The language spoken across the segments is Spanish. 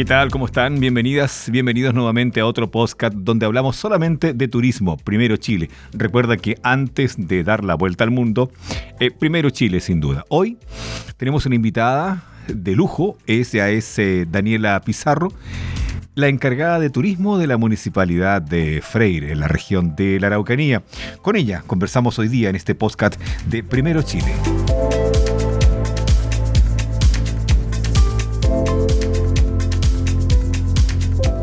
¿Qué tal? ¿Cómo están? Bienvenidas, bienvenidos nuevamente a otro podcast donde hablamos solamente de turismo. Primero Chile. Recuerda que antes de dar la vuelta al mundo, eh, primero Chile sin duda. Hoy tenemos una invitada de lujo, ella es eh, Daniela Pizarro la encargada de turismo de la municipalidad de Freire, en la región de la Araucanía. Con ella conversamos hoy día en este podcast de Primero Chile.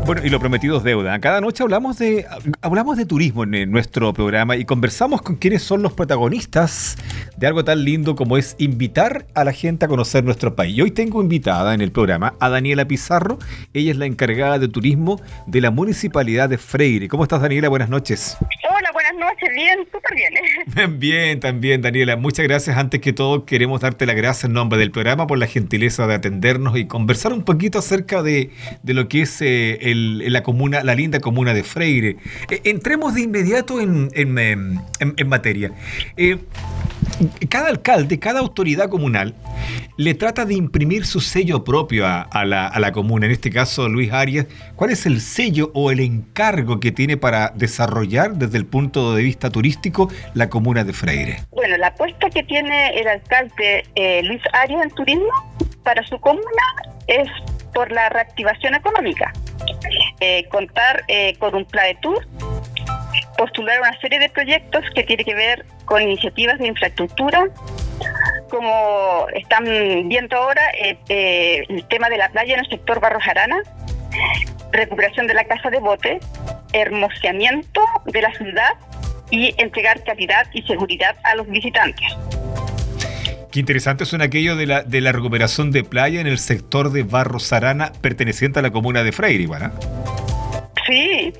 Bueno, y lo prometido es deuda. Cada noche hablamos de, hablamos de turismo en nuestro programa y conversamos con quienes son los protagonistas de algo tan lindo como es invitar a la gente a conocer nuestro país. Y hoy tengo invitada en el programa a Daniela Pizarro. Ella es la encargada de turismo de la Municipalidad de Freire. ¿Cómo estás, Daniela? Buenas noches. Hola, noches. Bien, súper bien. ¿eh? Bien, también, Daniela. Muchas gracias. Antes que todo, queremos darte las gracias en nombre del programa por la gentileza de atendernos y conversar un poquito acerca de, lo que es eh, el la comuna, la linda comuna de Freire. Eh, entremos de inmediato en, en, materia. Eh, cada alcalde, cada autoridad comunal le trata de imprimir su sello propio a, la, comuna. En este caso, Luis Arias, ¿cuál es el sello o el encargo que tiene para desarrollar desde el punto de vista turístico la comuna de Freire? Bueno, la apuesta que tiene el alcalde eh, Luis Arias en turismo para su comuna es por la reactivación económica. Eh, contar eh, con un plan de tour, postular una serie de proyectos que tiene que ver con iniciativas de infraestructura, como están viendo ahora eh, el tema de la playa en el sector Barros Arana, recuperación de la casa de bote, hermoseamiento de la ciudad y entregar calidad y seguridad a los visitantes. Qué interesante son aquello de la, de la recuperación de playa en el sector de Barros Arana perteneciente a la comuna de Freire, ¿eh? Sí,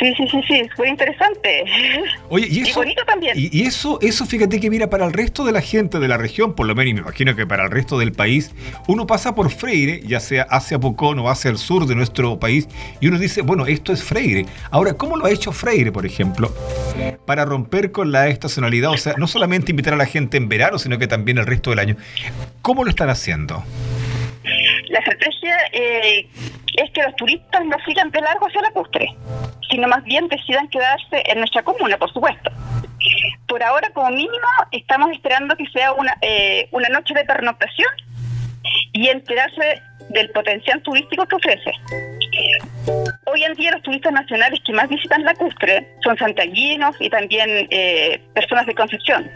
Sí, sí, sí, sí, fue interesante. Oye, y eso, bonito también. Y, eso, eso, fíjate que mira, para el resto de la gente de la región, por lo menos, y me imagino que para el resto del país, uno pasa por Freire, ya sea hacia Pocón o hacia el sur de nuestro país, y uno dice, bueno, esto es Freire. Ahora, ¿cómo lo ha hecho Freire, por ejemplo, para romper con la estacionalidad? O sea, no solamente invitar a la gente en verano, sino que también el resto del año. ¿Cómo lo están haciendo? La estrategia eh, es que los turistas no sigan de largo hacia la custre, sino más bien decidan quedarse en nuestra comuna, por supuesto. Por ahora, como mínimo, estamos esperando que sea una, eh, una noche de pernoctación y enterarse del potencial turístico que ofrece. Hoy en día los turistas nacionales que más visitan la custre son santaguinos y también eh, personas de Concepción.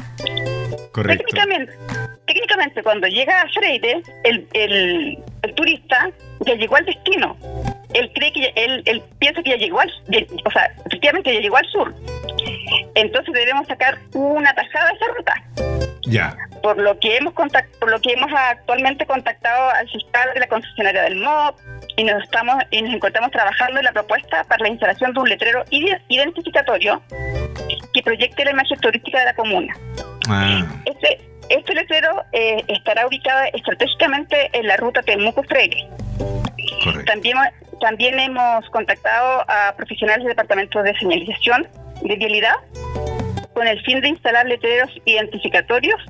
Correcto. Técnicamente, técnicamente cuando llega a Freire, el, el, el turista ya llegó al destino. Él cree que él, él piensa que ya llegó al, o sea, efectivamente ya llegó al sur. Entonces debemos sacar una tajada de esa ruta. Ya. Por lo que hemos contact, por lo que hemos actualmente contactado al fiscal de la concesionaria del MOB y nos estamos y nos encontramos trabajando en la propuesta para la instalación de un letrero identificatorio que proyecte la imagen turística de la comuna. Ah. Este, este letrero eh, estará ubicado estratégicamente en la ruta Temuco-Freire. También, también hemos contactado a profesionales del Departamento de Señalización de Vialidad con el fin de instalar letreros identificatorios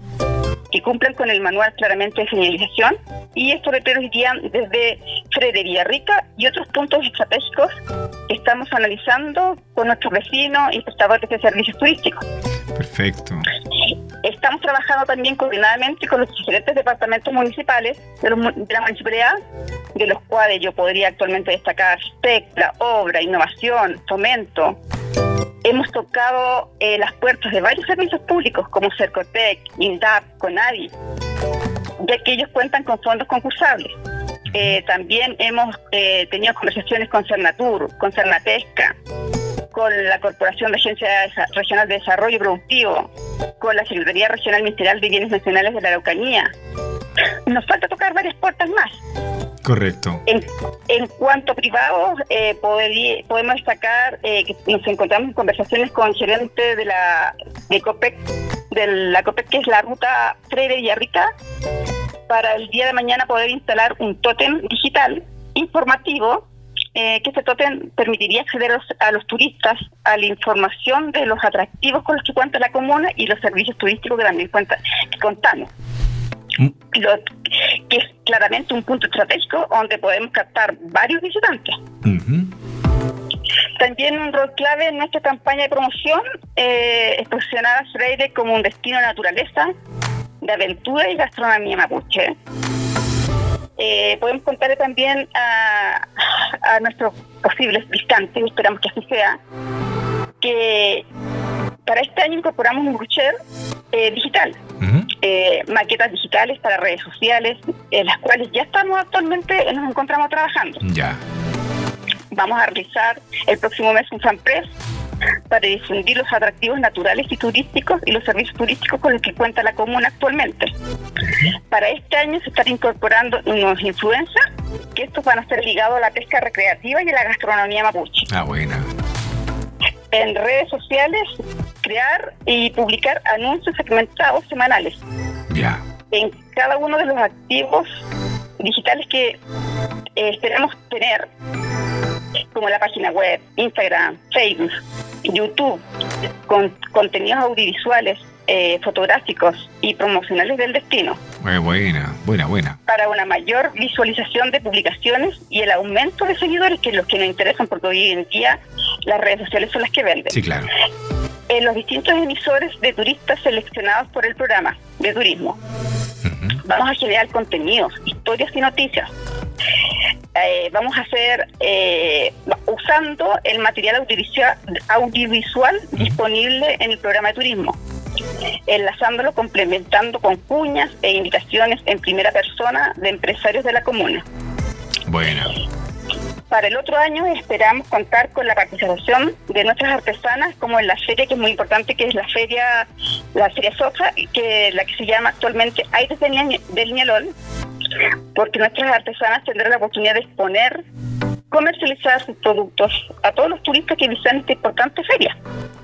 que cumplan con el manual claramente de señalización y estos letreros irían desde Freire Rica y otros puntos estratégicos que estamos analizando con nuestros vecinos y prestadores de servicios turísticos. Perfecto. Estamos trabajando también coordinadamente con los diferentes departamentos municipales de, la municipalidad, de los cuales yo podría actualmente destacar TECLA, Obra, Innovación, Fomento, hemos tocado eh, las puertas de varios servicios públicos como Cercotec, INDAP, CONADI, ya que ellos cuentan con fondos concursables. Eh, también hemos eh, tenido conversaciones con Cernatur, con Cernatesca, con la Corporación de Agencia Regional de Desarrollo Productivo, con la Secretaría Regional Ministerial de Bienes Nacionales de la Araucanía. Nos falta tocar varias puertas más. Correcto. En, cuanto a privados, eh, podemos destacar eh, que nos encontramos en conversaciones con el gerente de la de COPEC, de la COPEC que es la ruta Freire Villarrica, para el día de mañana poder instalar un tótem digital informativo eh, que este tótem permitiría acceder a los turistas a la información de los atractivos con los que cuenta la comuna y los servicios turísticos que también cuenta, que contamos. mm. que es claramente un punto estratégico donde podemos captar varios visitantes. También un rol clave en nuestra campaña de promoción eh, es posicionar a Freire como un destino de naturaleza, de aventura y gastronomía mapuche. Eh, podemos contarle también a, nuestros posibles visitantes, esperamos que así sea, que para este año incorporamos un brucher eh, digital, maquetas digitales para redes sociales, en las cuales ya estamos actualmente, nos encontramos trabajando. Ya. Vamos a realizar el próximo mes un FanPress para difundir los atractivos naturales y turísticos y los servicios turísticos con los que cuenta la comuna actualmente. Para este año se están incorporando unos influencers, que estos van a ser ligados a la pesca recreativa y a la gastronomía mapuche. Ah, buena. En redes sociales, crear y publicar anuncios segmentados semanales. Ya. En cada uno de los activos digitales que eh, esperamos tener como la página web, Instagram, Facebook, YouTube, con contenidos audiovisuales, eh, fotográficos y promocionales del destino. Muy buena, buena, buena. Para una mayor visualización de publicaciones y el aumento de seguidores, que es lo que nos interesan, porque hoy en día las redes sociales son las que venden. Sí, claro. En los distintos emisores de turistas seleccionados por el programa de turismo. Vamos a generar contenidos, historias y noticias eh, vamos a hacer eh, usando el material audiovisual, audiovisual disponible en el programa de turismo, enlazándolo, complementando con cuñas e invitaciones en primera persona de empresarios de la comuna. Bueno. Para el otro año esperamos contar con la participación de nuestras artesanas, como en la feria que es muy importante, que es la feria, la feria Soja, que la que se llama actualmente Aires del Ñalol, porque nuestras artesanas tendrán la oportunidad de exponer, comercializar sus productos a todos los turistas que visitan esta importante feria.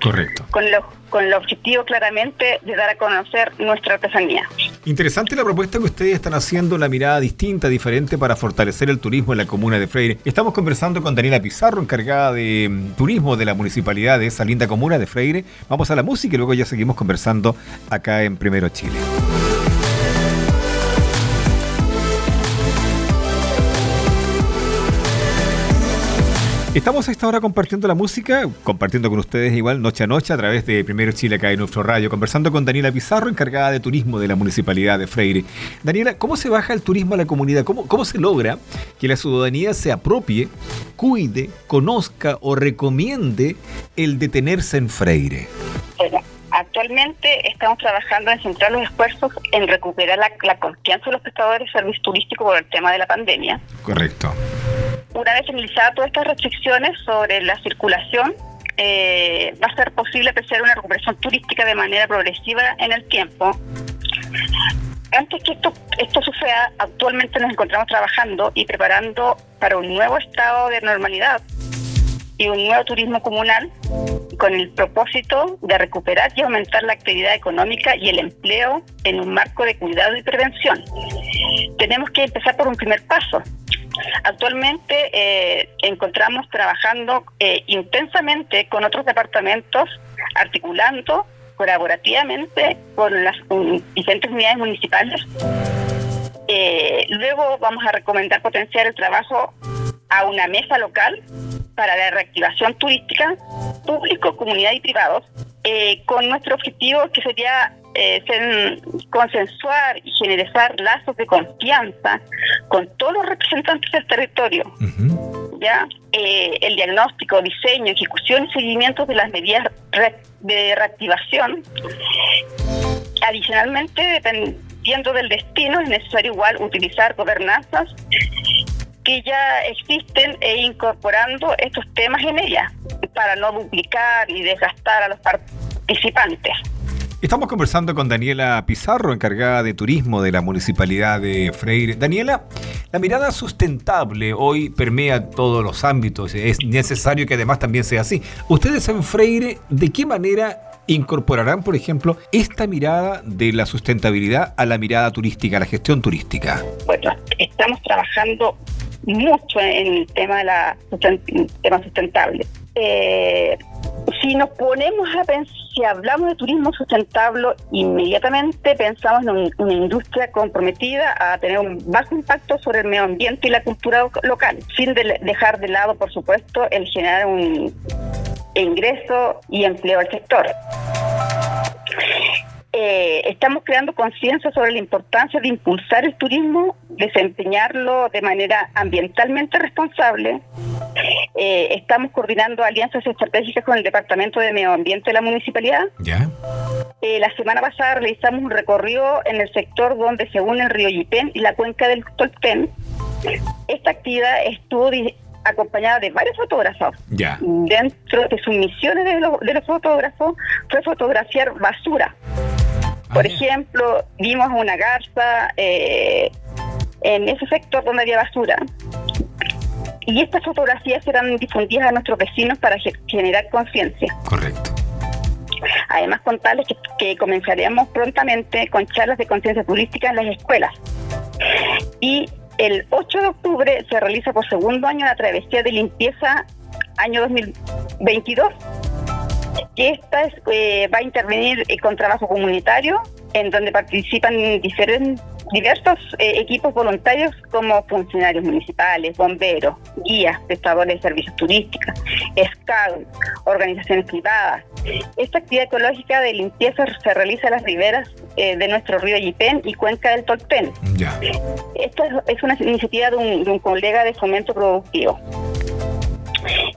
Correcto. Con, con el objetivo claramente de dar a conocer nuestra artesanía. Interesante la propuesta que ustedes están haciendo, la mirada distinta, diferente para fortalecer el turismo en la comuna de Freire. Estamos conversando con Daniela Pizarro, encargada de mm, turismo de la municipalidad de esa linda comuna de Freire. Vamos a la música y luego ya seguimos conversando acá en Primero Chile. Estamos a esta hora compartiendo la música, compartiendo con ustedes igual noche a noche a través de Primero Chile acá en nuestro radio, conversando con Daniela Pizarro, encargada de turismo de la Municipalidad de Freire. Daniela, ¿cómo se baja el turismo a la comunidad? ¿Cómo, cómo se logra que la ciudadanía se apropie, cuide, conozca o recomiende el detenerse en Freire? Bueno, actualmente estamos trabajando en centrar los esfuerzos en recuperar la, la confianza de los prestadores de servicios turísticos por el tema de la pandemia. Correcto una vez finalizadas todas estas restricciones sobre la circulación, eh, va a ser posible apreciar una recuperación turística de manera progresiva en el tiempo. Antes que esto, esto suceda, actualmente nos encontramos trabajando y preparando para un nuevo estado de normalidad y un nuevo turismo comunal con el propósito de recuperar y aumentar la actividad económica y el empleo en un marco de cuidado y prevención. Tenemos que empezar por un primer paso, Actualmente eh, encontramos trabajando eh, intensamente con otros departamentos, articulando colaborativamente con las diferentes unidades municipales. Eh, luego vamos a recomendar potenciar el trabajo a una mesa local para la reactivación turística, público, comunidad y privados, con nuestro objetivo que sería eh, consensuar y generar lazos de confianza con todos los representantes del territorio. ¿ya? Eh, el diagnóstico, diseño, ejecución y seguimiento de las medidas de reactivación. Adicionalmente, dependiendo del destino, es necesario igual utilizar gobernanzas que ya existen e incorporando estos temas en ellas para no duplicar y desgastar a los participantes. Estamos conversando con Daniela Pizarro, encargada de turismo de la Municipalidad de Freire. Daniela, la mirada sustentable hoy permea todos los ámbitos. Es necesario que además también sea así. Ustedes en Freire, ¿de qué manera incorporarán, por ejemplo, esta mirada de la sustentabilidad a la mirada turística, a la gestión turística? Bueno, estamos trabajando mucho en el tema de la tema sustentable. Eh, si nos ponemos a pensar, si hablamos de turismo sustentable, inmediatamente pensamos en una industria comprometida a tener un bajo impacto sobre el medio ambiente y la cultura local, sin dejar de lado, por supuesto, el generar un ingreso y empleo al sector. Eh, estamos creando conciencia sobre la importancia de impulsar el turismo, desempeñarlo de manera ambientalmente responsable. Eh, estamos coordinando alianzas estratégicas con el Departamento de Medio Ambiente de la Municipalidad. ¿Ya? Eh, la semana pasada realizamos un recorrido en el sector donde se une el río Yipén y la cuenca del Tolten. Esta actividad estuvo acompañada de varios fotógrafos. Ya. Dentro de sus misiones de los, de los fotógrafos fue fotografiar basura. Por ejemplo, vimos una garza eh, en ese sector donde había basura. Y estas fotografías serán difundidas a nuestros vecinos para generar conciencia. Correcto. Además, contarles que, que comenzaremos prontamente con charlas de conciencia turística en las escuelas. Y el 8 de octubre se realiza por segundo año la travesía de limpieza año 2022 que esta eh, va a intervenir eh, con trabajo comunitario, en donde participan diferentes, diversos eh, equipos voluntarios como funcionarios municipales, bomberos, guías, prestadores de servicios turísticos, scouts, organizaciones privadas. Esta actividad ecológica de limpieza se realiza en las riberas de nuestro río Yipén y cuenca del Tolten. Esta es, una iniciativa de un, de un colega de fomento productivo.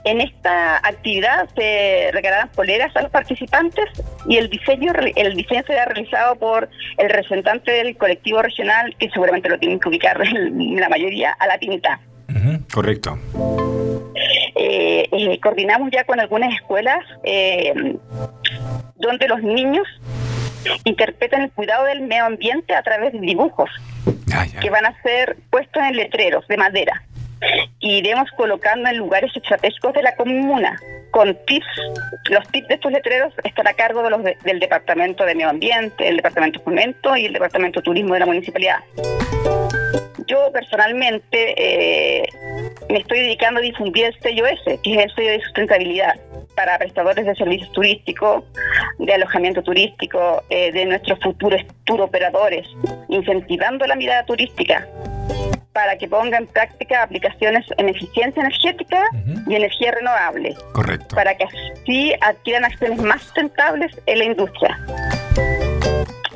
En esta actividad se regalarán poleras a los participantes y el diseño el diseño será realizado por el representante del colectivo regional, que seguramente lo tienen que ubicar la mayoría a la tinta. correcto. Eh, eh, coordinamos ya con algunas escuelas eh, donde los niños interpretan el cuidado del medio ambiente a través de dibujos que van a ser puestos en letreros de madera iremos colocando en lugares estratégicos de la comuna con tips. Los tips de estos letreros están a cargo de los del Departamento de Medio Ambiente, el Departamento de Fomento y el Departamento de Turismo de la Municipalidad. Yo personalmente eh, me estoy dedicando a difundir el sello S, que es el sello de sustentabilidad para prestadores de servicios turísticos, de alojamiento turístico, eh, de nuestros futuros tour operadores, incentivando la mirada turística para que ponga en práctica aplicaciones en eficiencia energética y energía renovable. Correcto. Para que así adquieran acciones más sustentables en la industria.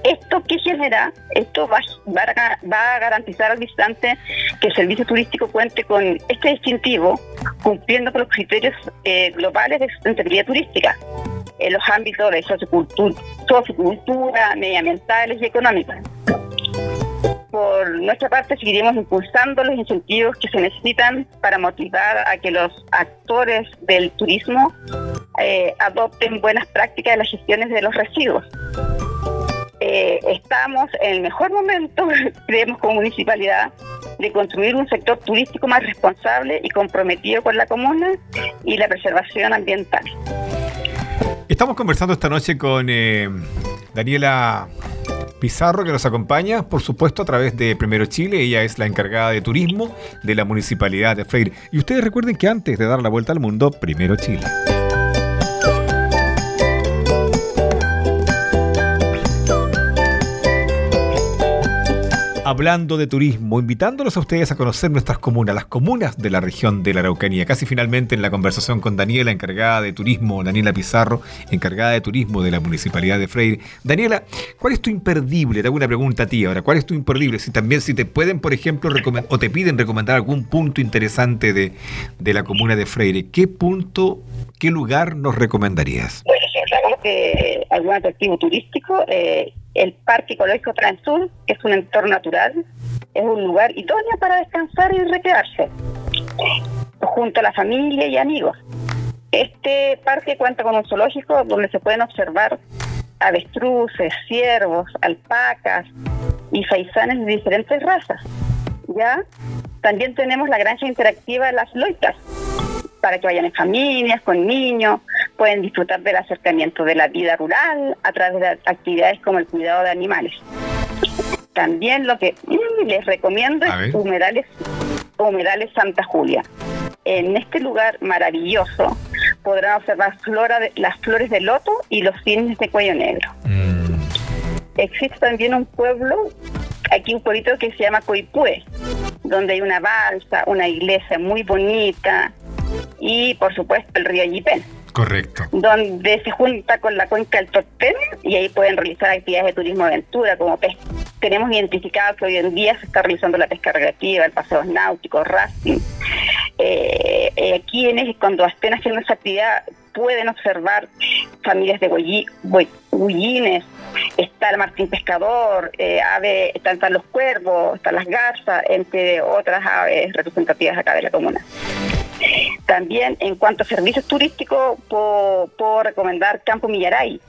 ¿Esto qué genera? Esto va, va, a garantizar al visitante que el servicio turístico cuente con este distintivo, cumpliendo con los criterios eh, globales de sustentabilidad turística en los ámbitos de sociocultura, sociocultura medioambientales y económicos por nuestra parte seguiremos impulsando los incentivos que se necesitan para motivar a que los actores del turismo eh, adopten buenas prácticas de las gestiones de los residuos. Eh, estamos en el mejor momento, creemos como municipalidad, de construir un sector turístico más responsable y comprometido con la comuna y la preservación ambiental. Estamos conversando esta noche con eh, Daniela Pizarro que nos acompaña, por supuesto, a través de Primero Chile. Ella es la encargada de turismo de la Municipalidad de Freire. Y ustedes recuerden que antes de dar la vuelta al mundo, Primero Chile. Hablando de turismo, invitándolos a ustedes a conocer nuestras comunas, las comunas de la región de la Araucanía. Casi finalmente en la conversación con Daniela, encargada de turismo, Daniela Pizarro, encargada de turismo de la Municipalidad de Freire. Daniela, ¿cuál es tu imperdible? Te hago una pregunta a ti ahora. ¿Cuál es tu imperdible? Si también si te pueden, por ejemplo, o te piden recomendar algún punto interesante de, de la comuna de Freire, ¿qué punto, qué lugar nos recomendarías? Bueno, si que algún atractivo turístico, eh, el Parque Ecológico Transur es un entorno natural, es un lugar idóneo para descansar y recrearse, junto a la familia y amigos. Este parque cuenta con un zoológico donde se pueden observar avestruces, ciervos, alpacas y faisanes de diferentes razas. ¿ya? También tenemos la granja interactiva de las loitas, para que vayan en familias, con niños, pueden disfrutar del acercamiento de la vida rural a través de actividades como el cuidado de animales. También lo que mm, les recomiendo es humedales, humedales Santa Julia. En este lugar maravilloso podrán observar flora de, las flores de loto y los cisnes de cuello negro. Mm. Existe también un pueblo, aquí un pueblito que se llama Coipue, donde hay una balsa, una iglesia muy bonita y por supuesto el río Yipen. Correcto. Donde se junta con la cuenca del Torten y ahí pueden realizar actividades de turismo aventura como pesca. Tenemos identificado que hoy en día se está realizando la pesca recreativa, el paseo náutico, rafting. Eh, eh, en cuando estén haciendo esa actividad pueden observar familias de bullines, está el martín pescador, eh, ave, están, los cuervos, están las garzas, entre otras aves representativas acá de la comuna. También en cuanto a servicios turísticos, puedo, recomendar Campo Millaray.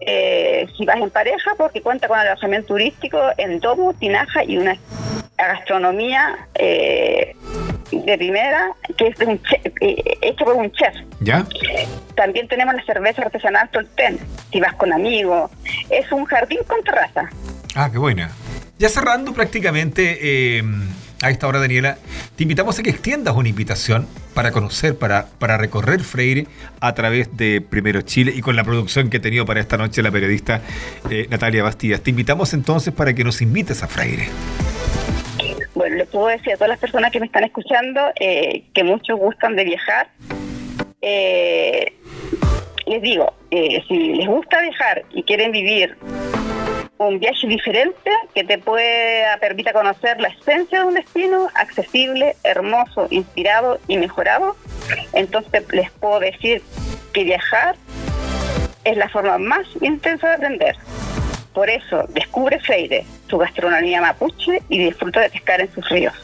Eh, si vas en pareja, porque cuenta con alojamiento turístico en domo, tinaja y una gastronomía eh, de primera que es eh, hecha por un chef. ¿Ya? También tenemos la cerveza artesanal Tolten, si vas con amigos. Es un jardín con terraza. Ah, qué buena. Ya cerrando prácticamente a esta hora, Daniela, te invitamos a que extiendas una invitación para conocer, para, para recorrer Freire a través de Primero Chile y con la producción que ha tenido para esta noche la periodista eh, Natalia Bastidas. Te invitamos entonces para que nos invites a Freire. Bueno, le puedo decir a todas las personas que me están escuchando eh, que muchos gustan de viajar. Eh, les digo, si les gusta viajar y quieren vivir un viaje diferente que te pueda permita conocer la esencia de un destino accesible, hermoso, inspirado y mejorado. Entonces les puedo decir que viajar es la forma más intensa de aprender. Por eso descubre Freire, su gastronomía mapuche y disfruta de pescar en sus ríos.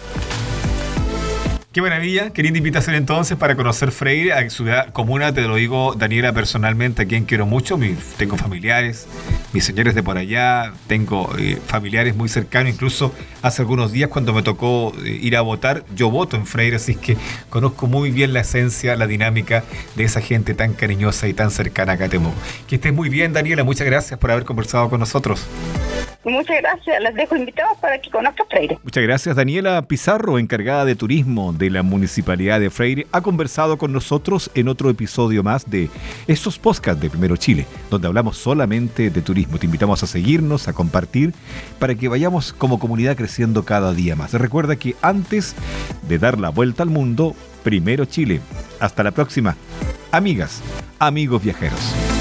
Qué maravilla, qué linda invitación entonces para conocer Freire, a ciudad comuna, te lo digo Daniela personalmente, a quien quiero mucho, tengo familiares, mis señores de por allá, tengo eh, familiares muy cercanos, incluso hace algunos días cuando me tocó eh, ir a votar, yo voto en Freire, así que conozco muy bien la esencia, la dinámica de esa gente tan cariñosa y tan cercana a Catemo. Que estés muy bien Daniela, muchas gracias por haber conversado con nosotros. Muchas gracias, les dejo invitados para que conozcan Freire. Muchas gracias Daniela Pizarro, encargada de turismo de la Municipalidad de Freire, ha conversado con nosotros en otro episodio más de estos podcasts de Primero Chile, donde hablamos solamente de turismo. Te invitamos a seguirnos, a compartir, para que vayamos como comunidad creciendo cada día más. Recuerda que antes de dar la vuelta al mundo, Primero Chile. Hasta la próxima. Amigas, amigos viajeros.